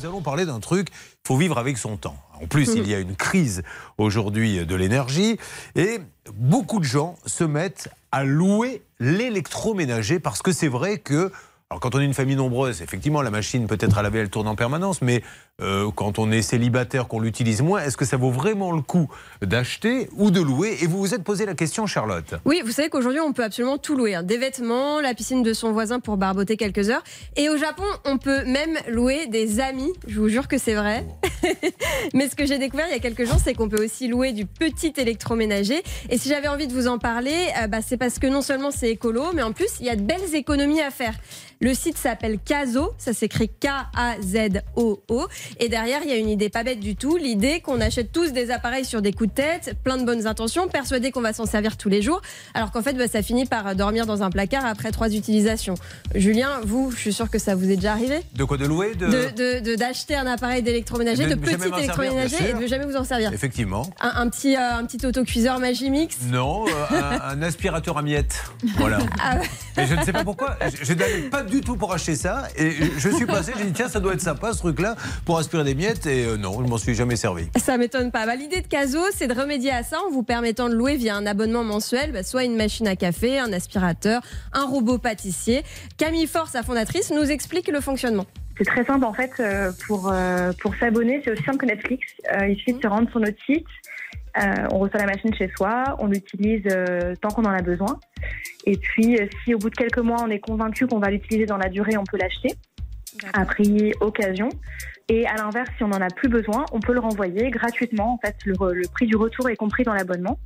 nous allons parler d'un truc, il faut vivre avec son temps. En plus, il y a une crise aujourd'hui de l'énergie et beaucoup de gens se mettent à louer l'électroménager parce que c'est vrai que alors quand on est une famille nombreuse, effectivement, la machine peut-être à laver, elle tourne en permanence, mais euh, quand on est célibataire, qu'on l'utilise moins, est-ce que ça vaut vraiment le coup d'acheter ou de louer Et vous vous êtes posé la question, Charlotte Oui, vous savez qu'aujourd'hui, on peut absolument tout louer. Hein. Des vêtements, la piscine de son voisin pour barboter quelques heures. Et au Japon, on peut même louer des amis. Je vous jure que c'est vrai. mais ce que j'ai découvert il y a quelques jours, c'est qu'on peut aussi louer du petit électroménager. Et si j'avais envie de vous en parler, euh, bah, c'est parce que non seulement c'est écolo, mais en plus, il y a de belles économies à faire. Le site s'appelle Kazo, ça s'écrit K-A-Z-O-O. Et derrière, il y a une idée pas bête du tout, l'idée qu'on achète tous des appareils sur des coups de tête, plein de bonnes intentions, persuadés qu'on va s'en servir tous les jours, alors qu'en fait, bah, ça finit par dormir dans un placard après trois utilisations. Julien, vous, je suis un que ça vous est déjà arrivé De quoi De louer de... D'acheter un appareil d'électroménager, de, petit électroménager et de jamais vous en servir. Effectivement. Un, petit, euh, un petit autocuiseur Magimix Non, euh, un, aspirateur à miettes. Voilà. Ah et je ne sais pas pourquoi, je n'avais pas du tout pour acheter ça. Et je suis passé, j'ai dit tiens, ça doit être sympa ce truc-là pour aspirer des miettes. Et euh, non, je m'en suis jamais servi. Ça m'étonne pas. Bah, L'idée de Caso, c'est de remédier à ça en vous permettant de louer via un abonnement mensuel, bah, soit une machine à café, un aspirateur, un robot pâtissier. Camille Force, sa fondatrice, nous explique le fonctionnement. C'est très simple en fait euh, pour, euh, pour s'abonner, c'est aussi simple que Netflix. il suffit de se rendre sur notre site, on reçoit la machine chez soi, on l'utilise tant qu'on en a besoin. Et puis, si au bout de quelques mois, on est convaincu qu'on va l'utiliser dans la durée, on peut l'acheter à prix occasion. Et à l'inverse, si on n'en a plus besoin, on peut le renvoyer gratuitement. En fait, le, prix du retour est compris dans l'abonnement.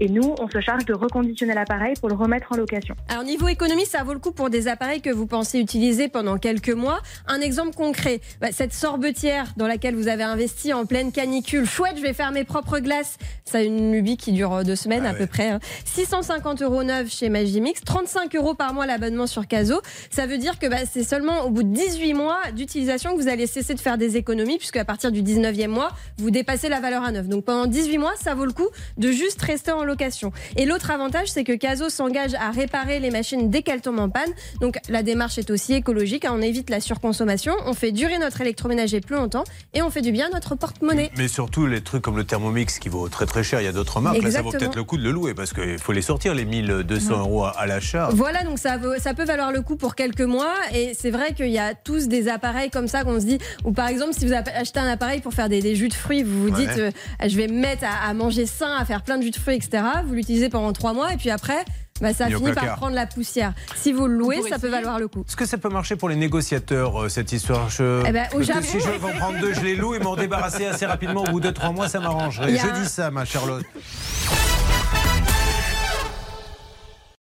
Et nous, on se charge de reconditionner l'appareil pour le remettre en location. Alors, niveau économie, ça vaut le coup pour des appareils que vous pensez utiliser pendant quelques mois. Un exemple concret, bah, cette sorbetière dans laquelle vous avez investi en pleine canicule. Chouette, je vais faire mes propres glaces. Ça a une lubie qui dure deux semaines ah à peu près. 650 hein. euros neuf chez Magimix, 35 euros par mois l'abonnement sur Caso. Ça veut dire que bah, c'est seulement au bout de 18 mois d'utilisation que vous allez cesser de faire des économies, puisque à partir du 19e mois, vous dépassez la valeur à neuf. Donc pendant 18 mois, ça vaut le coup de juste rester en location. Et l'autre avantage, c'est que Caso s'engage à réparer les machines dès qu'elles tombent en panne. Donc la démarche est aussi écologique. Hein. On évite la surconsommation, on fait durer notre électroménager plus longtemps et on fait du bien à notre porte-monnaie. Mais surtout les trucs comme le Thermomix qui vaut très très cher. Il y a d'autres marques. Là, ça vaut peut-être le coup de le louer parce qu'il faut les sortir les 1200 euros à, l'achat. Voilà, donc ça, ça peut valoir le coup pour quelques mois. Et c'est vrai qu'il y a tous des appareils comme ça qu'on se dit, ou par exemple si vous achetez un appareil pour faire des, jus de fruits, vous vous dites, euh, je vais me mettre à, manger sain, à faire plein de jus de fruits, etc. Vous l'utilisez pendant trois mois et puis après, bah, ça finit par prendre la poussière. Si vous le louez, ça peut valoir le coup. Est-ce que ça peut marcher pour les négociateurs, euh, cette histoire je... Eh ben, Si je veux en prendre deux, je les loue et m'en débarrasser assez rapidement au bout de trois mois, ça m'arrangerait. Je dis ça, ma Charlotte.